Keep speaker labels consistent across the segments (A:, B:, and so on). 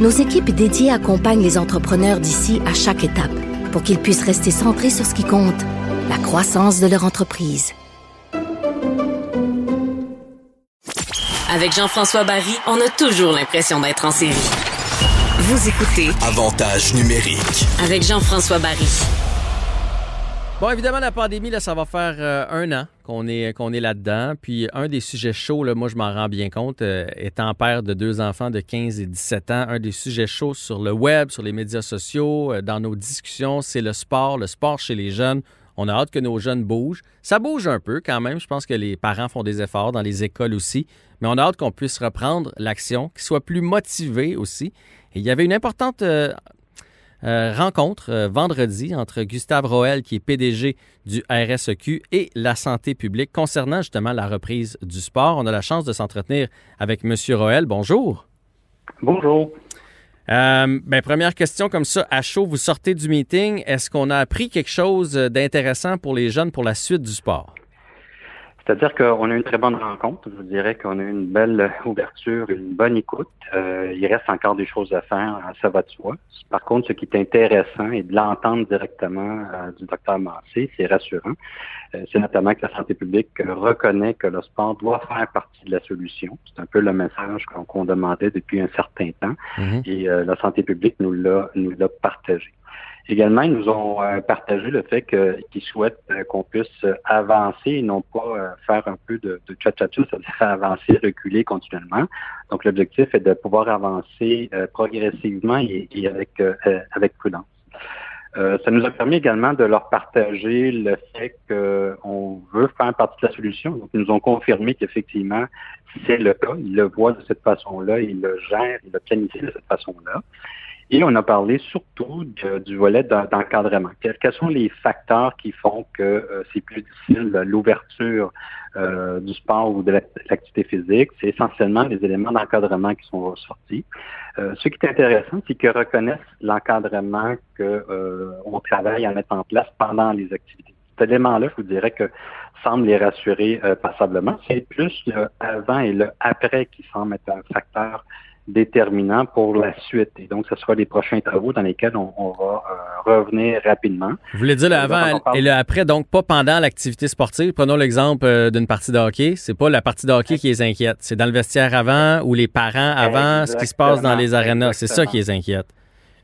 A: nos équipes dédiées accompagnent les entrepreneurs d'ici à chaque étape pour qu'ils puissent rester centrés sur ce qui compte, la croissance de leur entreprise.
B: Avec Jean-François Barry, on a toujours l'impression d'être en série. Vous écoutez
C: Avantage numérique.
B: avec Jean-François Barry.
D: Bon, évidemment, la pandémie, là, ça va faire euh, un an qu'on est, qu'on est là-dedans. Puis un des sujets chauds, là, moi, je m'en rends bien compte, euh, étant père de deux enfants de 15 et 17 ans, un des sujets chauds sur le web, sur les médias sociaux, euh, dans nos discussions, c'est le sport, le sport chez les jeunes. On a hâte que nos jeunes bougent. Ça bouge un peu quand même. Je pense que les parents font des efforts dans les écoles aussi. Mais on a hâte qu'on puisse reprendre l'action, qu'ils soient plus motivés aussi. Et il y avait une importante euh, euh, rencontre euh, vendredi entre Gustave Roel, qui est PDG du RSEQ, et la santé publique concernant justement la reprise du sport. On a la chance de s'entretenir avec M. Roel. Bonjour.
E: Bonjour.
D: Euh, ben, première question comme ça, à chaud, vous sortez du meeting. Est-ce qu'on a appris quelque chose d'intéressant pour les jeunes pour la suite du sport?
E: C'est-à-dire qu'on a eu une très bonne rencontre. Je vous dirais qu'on a eu une belle ouverture, une bonne écoute. Euh, il reste encore des choses à faire, ça va de soi. Par contre, ce qui est intéressant et de l'entendre directement euh, du docteur Massé, c'est rassurant. Euh, c'est notamment que la santé publique reconnaît que le sport doit faire partie de la solution. C'est un peu le message qu'on demandait depuis un certain temps.
D: Mhm.
E: Et euh, la santé publique nous l'a partagé. Également, ils nous ont euh, partagé le fait qu'ils souhaitent euh, qu'on puisse euh, avancer et non pas faire un peu de, de tcha-tcha-tcha, c'est-à-dire avancer, reculer continuellement. Donc, l'objectif est de pouvoir avancer euh, progressivement et, et avec, euh, avec prudence. Euh, ça nous a permis également de leur partager le fait qu'on veut faire partie de la solution. Donc, ils nous ont confirmé qu'effectivement, c'est le cas. Ils le voient de cette façon-là, ils le gèrent, ils le planifient de cette façon-là. Et on a parlé surtout du volet d'en- d'encadrement. Quels, sont les facteurs qui font que euh, c'est plus difficile euh, l'ouverture euh, du sport ou de l'act- l'activité physique? C'est essentiellement les éléments d'encadrement qui sont ressortis. Ce qui est intéressant, c'est qu'ils reconnaissent l'encadrement qu'on travaille à mettre en place pendant les activités. Cet élément-là, je vous dirais que semble les rassurer passablement. C'est plus le avant et le après qui semble être un facteur déterminant pour la suite. Et donc, ce sera les prochains travaux dans lesquels on, on va euh, revenir rapidement.
D: Vous voulez dire le
E: Euh,
D: avant
E: donc, on parle-
D: et le après, donc pas pendant l'activité sportive. Prenons l'exemple euh, d'une partie de hockey. C'est pas la partie de hockey qui les inquiète. C'est dans le vestiaire avant ou les parents avant, ce qui se passe dans les arénas. C'est ça qui les inquiète.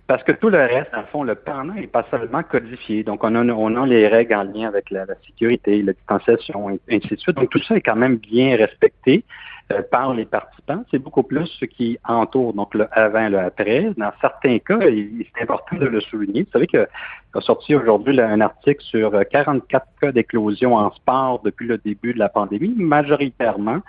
E: Parce que tout le reste, en fond, le pendant n'est pas seulement codifié. Donc, on a, on a les règles en lien avec la, la sécurité, la distanciation, et ainsi de suite. Donc, tout ça est quand même bien respecté euh, par les participants. C'est beaucoup plus ce qui entoure, donc le avant, le après. Dans certains cas, il- c'est important de le souligner. Vous savez qu'il a sorti aujourd'hui un article sur euh, 44 cas d'éclosion en sport depuis le début de la pandémie, majoritairement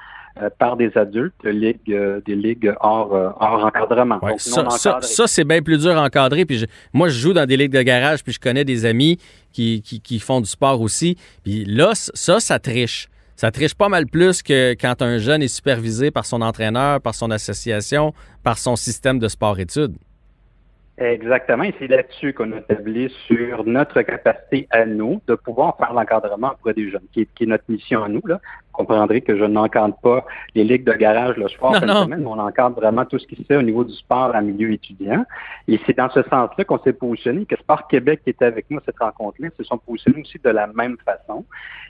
E: euh, par des adultes, ligues, euh, des ligues hors, euh, hors encadrement.
D: Ouais,
E: Donc,
D: ça, c'est bien plus dur à encadrer. Puis je- moi, je joue dans des ligues de garage, puis je connais des amis qui, qui, qui font du sport aussi. Puis là, ça, ça triche. Ça triche pas mal plus que quand un jeune est supervisé par son entraîneur, par son association, par son système de sport-études.
E: Exactement, et c'est là-dessus qu'on a établi sur notre capacité à nous de pouvoir faire l'encadrement auprès des jeunes, qui est, qui est notre mission à nous. Là. Vous comprendrez que je n'encadre pas les ligues de garage le soir,
D: Non,
E: fin de
D: non.
E: semaine, mais on encadre vraiment tout ce qui se fait au niveau du sport en milieu étudiant. Et c'est dans ce sens-là qu'on s'est positionné, que Sport Québec qui était avec nous à cette rencontre-là, se sont positionnés aussi de la même façon.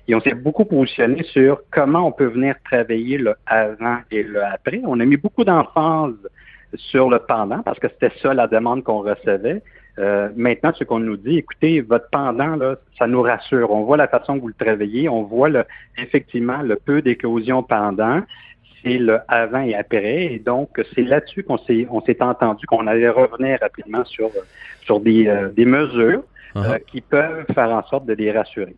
E: Et on s'est beaucoup positionné sur comment on peut venir travailler le avant et le après. On a mis beaucoup d'emphase sur le pendant, parce que c'était ça la demande qu'on recevait. Euh, maintenant, ce qu'on nous dit, écoutez, votre pendant, là, ça nous rassure. On voit la façon que vous le travaillez, on voit le, effectivement le peu d'éclosion pendant, c'est le avant et après. Et donc, c'est là-dessus qu'on s'est on s'est entendu qu'on allait revenir rapidement sur, sur des, euh, des mesures
D: Uh-huh.
E: euh, qui peuvent faire en sorte de les rassurer.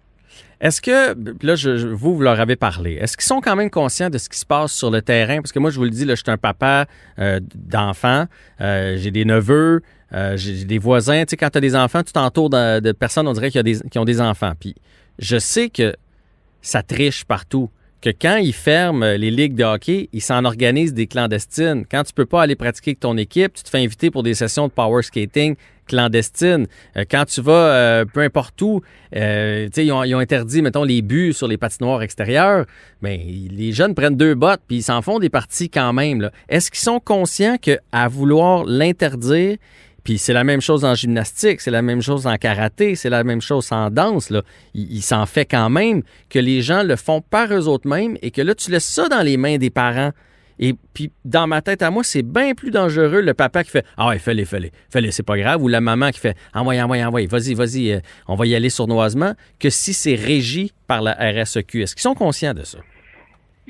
D: Est-ce que, là, vous, vous leur avez parlé, est-ce qu'ils sont quand même conscients de ce qui se passe sur le terrain? Parce que moi, je vous le dis, je suis un papa euh, d'enfants, euh, j'ai des neveux, Euh, j'ai des voisins, tu sais, quand tu as des enfants, tu t'entoures de, personnes, on dirait, qui, qui ont des enfants. Puis je sais que ça triche partout. Que quand ils ferment les ligues de hockey, ils s'en organisent des clandestines. Quand tu peux pas aller pratiquer avec ton équipe, tu te fais inviter pour des sessions de power skating clandestines. Euh, quand tu vas euh, peu importe où, euh, ils ont, interdit, mettons, les buts sur les patinoires extérieures, mais les jeunes prennent deux bottes puis ils s'en font des parties quand même. Est-ce qu'ils sont conscients qu'à vouloir l'interdire, puis c'est la même chose en gymnastique, c'est la même chose en karaté, c'est la même chose en danse. Là. Il, s'en fait quand même que les gens le font par eux autres mêmes et que là, tu laisses ça dans les mains des parents. Et puis, dans ma tête à moi, c'est bien plus dangereux le papa qui fait Ah ouais, fais-les, fais-les, fais-les, c'est pas grave, ou la maman qui fait Envoie, envoie, envoie, vas-y, vas-y, euh, on va y aller sournoisement, que si c'est régi par la RSEQ. Est-ce qu'ils sont conscients de ça?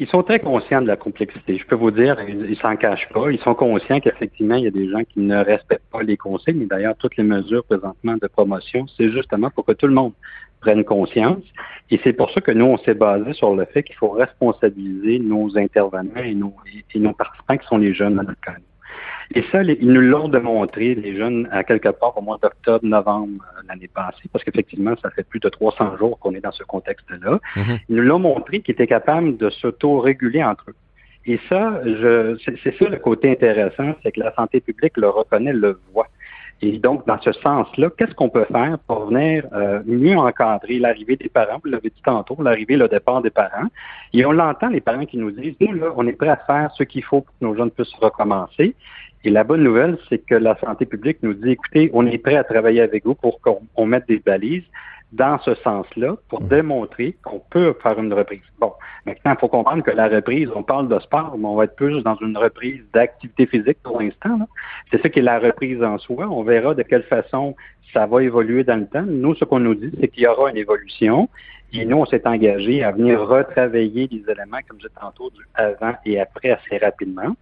E: Ils sont très conscients de la complexité. Je peux vous dire, ils, s'en cachent pas. Ils sont conscients qu'effectivement, il y a des gens qui ne respectent pas les consignes. D'ailleurs, toutes les mesures présentement de promotion, c'est justement pour que tout le monde prenne conscience. Et c'est pour ça que nous, on s'est basé sur le fait qu'il faut responsabiliser nos intervenants et nos, participants qui sont les jeunes dans notre. Et ça, les- ils nous l'ont démontré, les jeunes, à quelque part au mois d'octobre, novembre euh, l'année passée, parce qu'effectivement, ça fait plus de 300 jours qu'on est dans ce contexte-là.
D: Mhm.
E: Ils nous l'ont montré qu'ils étaient capables de s'auto-réguler entre eux. Et ça, je, c'est, ça le côté intéressant, c'est que la santé publique le reconnaît, le voit. Et donc, dans ce sens-là, qu'est-ce qu'on peut faire pour venir euh, mieux encadrer l'arrivée des parents? Vous l'avez dit tantôt, l'arrivée, le départ des parents. Et on l'entend, les parents qui nous disent, nous, là, on est prêts à faire ce qu'il faut pour que nos jeunes puissent recommencer. Et la bonne nouvelle, c'est que la santé publique nous dit, écoutez, on est prêt à travailler avec vous pour qu'on on mette des balises dans ce sens-là pour démontrer qu'on peut faire une reprise. Bon, maintenant, il faut comprendre que la reprise, on parle de sport, mais on va être plus dans une reprise d'activité physique pour l'instant. C'est ça qui est la reprise en soi. On verra de quelle façon ça va évoluer dans le temps. Nous, ce qu'on nous dit, c'est qu'il y aura une évolution. Et nous, on s'est engagé à venir retravailler les éléments, comme je disais tantôt, du avant et après assez rapidement.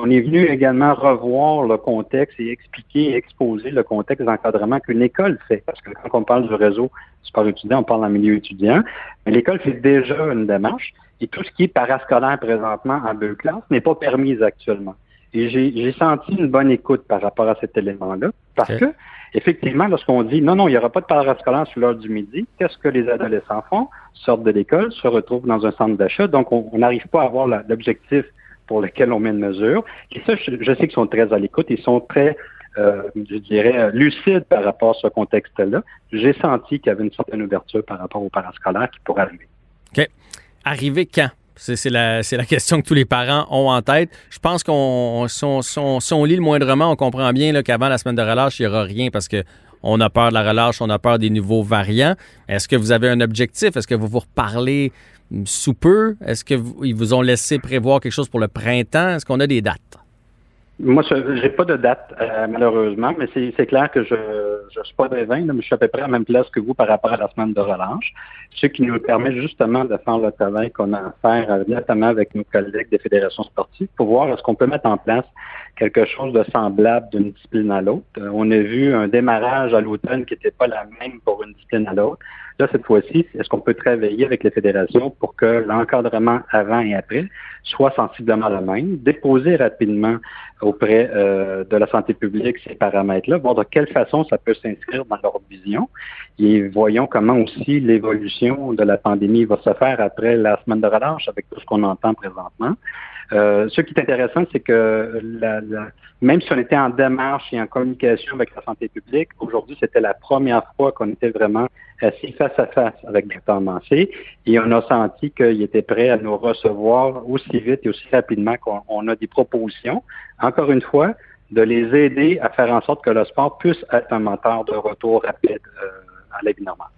E: On est venu également revoir le contexte et expliquer exposer le contexte d'encadrement qu'une école fait. Parce que quand on parle du réseau sport étudiant, on parle en milieu étudiant. Mais l'école fait déjà une démarche. Et tout ce qui est parascolaire présentement en deux classes n'est pas permis actuellement. Et j'ai senti une bonne écoute par rapport à cet élément-là. Parce que, effectivement, lorsqu'on dit non, non, il n'y aura pas de parascolaire sur l'heure du midi, qu'est-ce que les adolescents font? Sortent de l'école, se retrouvent dans un centre d'achat. Donc, on n'arrive pas à avoir l'objectif pour lequel on met une mesure. Et ça, je, sais qu'ils sont très à l'écoute. Ils sont très, euh, je dirais, lucides par rapport à ce contexte-là. J'ai senti qu'il y avait une certaine ouverture par rapport au parascolaire qui pourrait arriver.
D: Arriver quand? C'est la, question que tous les parents ont en tête. Je pense qu'on si on, lit le moindrement, on comprend bien qu'avant la semaine de relâche, il n'y aura rien parce que on a peur de la relâche, on a peur des nouveaux variants. Est-ce que vous avez un objectif? Est-ce que vous vous reparlez sous peu? Est-ce qu'ils vous ont laissé prévoir quelque chose pour le printemps? Est-ce qu'on a des dates?
E: Moi, je n'ai pas de date, euh, malheureusement, mais c'est clair que je ne suis pas devin, mais je suis à peu près à la même place que vous par rapport à la semaine de relâche. Ce qui nous permet justement de faire le travail qu'on a à faire, euh, notamment avec nos collègues des fédérations sportives, pour voir est-ce qu'on peut mettre en place quelque chose de semblable d'une discipline à l'autre. Euh, on a vu un démarrage à l'automne qui n'était pas la même pour une discipline à l'autre. Là, cette fois-ci, est-ce qu'on peut travailler avec les fédérations pour que l'encadrement avant et après soit sensiblement le même, déposer rapidement auprès euh, de la santé publique ces paramètres-là, voir de quelle façon ça peut s'inscrire dans leur vision. Et voyons comment aussi l'évolution de la pandémie va se faire après la semaine de relâche avec tout ce qu'on entend présentement. Euh, ce qui est intéressant, c'est que la, la- même si on était en démarche et en communication avec la santé publique, aujourd'hui, c'était la première fois qu'on était vraiment assis face à face avec Dr Mancé et on a senti qu'il était prêt à nous recevoir aussi vite et aussi rapidement qu'on on a des propositions. Encore une fois, de les aider à faire en sorte que le sport puisse être un moteur de retour rapide euh, à la vie normale.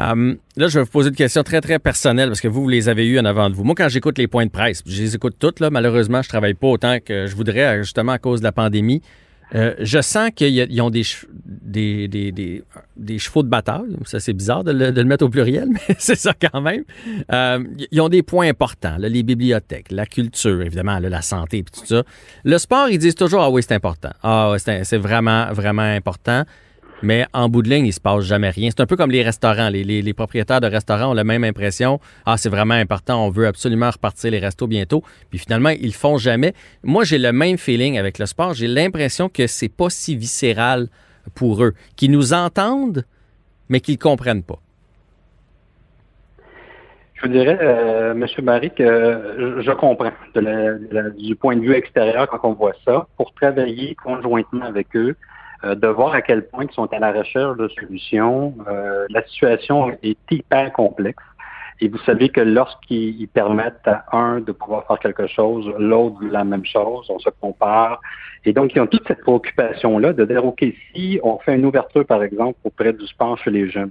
D: Um, là, je vais vous poser une question très, très personnelle parce que vous, vous les avez eues en avant de vous. Moi, quand j'écoute les points de presse, je les écoute toutes, là, malheureusement, je travaille pas autant que je voudrais, justement à cause de la pandémie. Euh, je sens qu'ils ont des, che- des, des, des, des chevaux de bataille. Ça, c'est bizarre de le, mettre au pluriel, mais c'est ça quand même. Euh, ils ont des points importants. là, les bibliothèques, la culture, évidemment, là, la santé et tout ça. Le sport, ils disent toujours, ah oui, c'est important. Ah, c'est vraiment, vraiment important. Mais en bout de ligne, il se passe jamais rien. C'est un peu comme les restaurants. Les, propriétaires de restaurants ont la même impression. Ah, c'est vraiment important, on veut absolument repartir les restos bientôt. Puis finalement, ils le font jamais. Moi, j'ai le même feeling avec le sport. J'ai l'impression que c'est pas si viscéral pour eux, qu'ils nous entendent, mais qu'ils comprennent pas.
E: Je vous dirais, euh, M. Barry, que je, comprends du point de vue extérieur quand on voit ça, pour travailler conjointement avec eux, euh, de voir à quel point ils sont à la recherche de solutions. Euh, la situation est hyper complexe. Et vous savez que lorsqu'ils ils permettent à un de pouvoir faire quelque chose, l'autre la même chose, on se compare. Et donc, ils ont toute cette préoccupation-là de dire, OK, si on fait une ouverture, par exemple, auprès du sport chez les jeunes,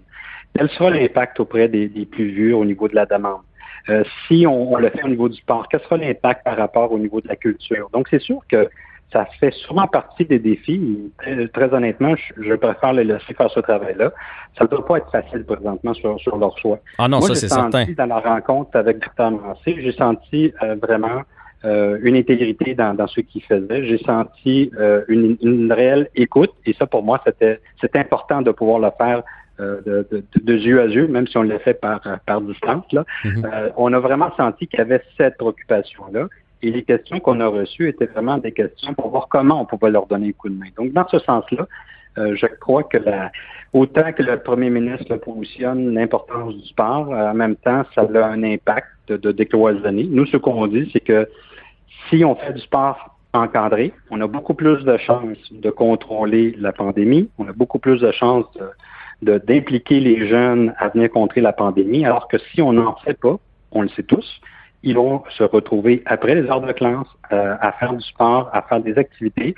E: quel sera l'impact auprès des, des plus vieux au niveau de la demande? Euh, si on, on le fait au niveau du sport, quel sera l'impact par rapport au niveau de la culture? Donc, c'est sûr que ça fait souvent partie des défis. Très, très honnêtement, je, je préfère les laisser faire ce travail-là. Ça ne doit pas être facile présentement sur, sur leur choix.
D: Ah non,
E: Moi,
D: ça,
E: j'ai
D: c'est
E: senti
D: certain.
E: dans la rencontre avec Dr. Mancé, j'ai senti euh, vraiment euh, une intégrité dans, dans ce qu'il faisait. J'ai senti euh, une, une réelle écoute et ça, pour moi, c'était c'était important de pouvoir le faire euh, de, de, de yeux à yeux, même si on le fait par, par distance. Là.
D: Mhm.
E: Euh, on a vraiment senti qu'il y avait cette préoccupation-là. Et les questions qu'on a reçues étaient vraiment des questions pour voir comment on pouvait leur donner un coup de main. Donc, dans ce sens-là, euh, je crois que la, autant que le premier ministre positionne l'importance du sport, euh, en même temps, ça a un impact de, de décloisonner. Nous, ce qu'on dit, c'est que si on fait du sport encadré, on a beaucoup plus de chances de contrôler la pandémie, on a beaucoup plus de chances de- d'impliquer les jeunes à venir contrer la pandémie, alors que si on n'en fait pas, on le sait tous, ils vont se retrouver après les heures de classe euh, à faire du sport, à faire des activités.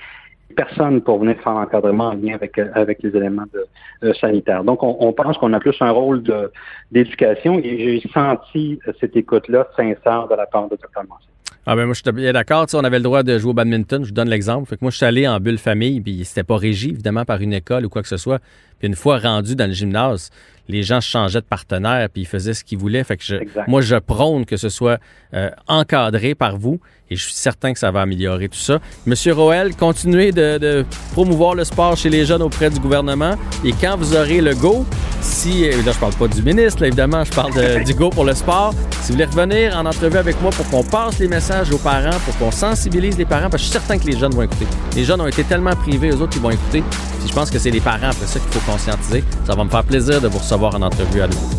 E: Personne pour venir faire l'encadrement en lien avec, euh, avec les éléments de, euh, sanitaires. Donc, on, on pense qu'on a plus un rôle d'éducation et j'ai senti euh, cette écoute-là sincère de la part de Dr. Mancé.
D: Ah ben moi, je suis bien d'accord. Tu sais, on avait le droit de jouer au badminton. Je vous donne l'exemple. Fait que moi, je suis allé en bulle famille, puis c'était pas régi, évidemment, par une école ou quoi que ce soit. Puis une fois rendu dans le gymnase, les gens changeaient de partenaire, puis ils faisaient ce qu'ils voulaient. Fait que je- moi, je prône que ce soit euh, encadré par vous, et je suis certain que ça va améliorer tout ça. Monsieur Roel, continuez de, de promouvoir le sport chez les jeunes auprès du gouvernement. Et quand vous aurez le go, si, euh, là, je parle pas du ministre, là, évidemment, je parle de- du go pour le sport. Si vous voulez revenir en entrevue avec moi pour qu'on passe les messages aux parents, pour qu'on sensibilise les parents, parce que je suis certain que les jeunes vont écouter. Les jeunes ont été tellement privés, eux autres, ils vont écouter. Puis je pense que c'est les parents après ça qu'il faut conscientiser. Ça va me faire plaisir de vous recevoir en entrevue à nouveau.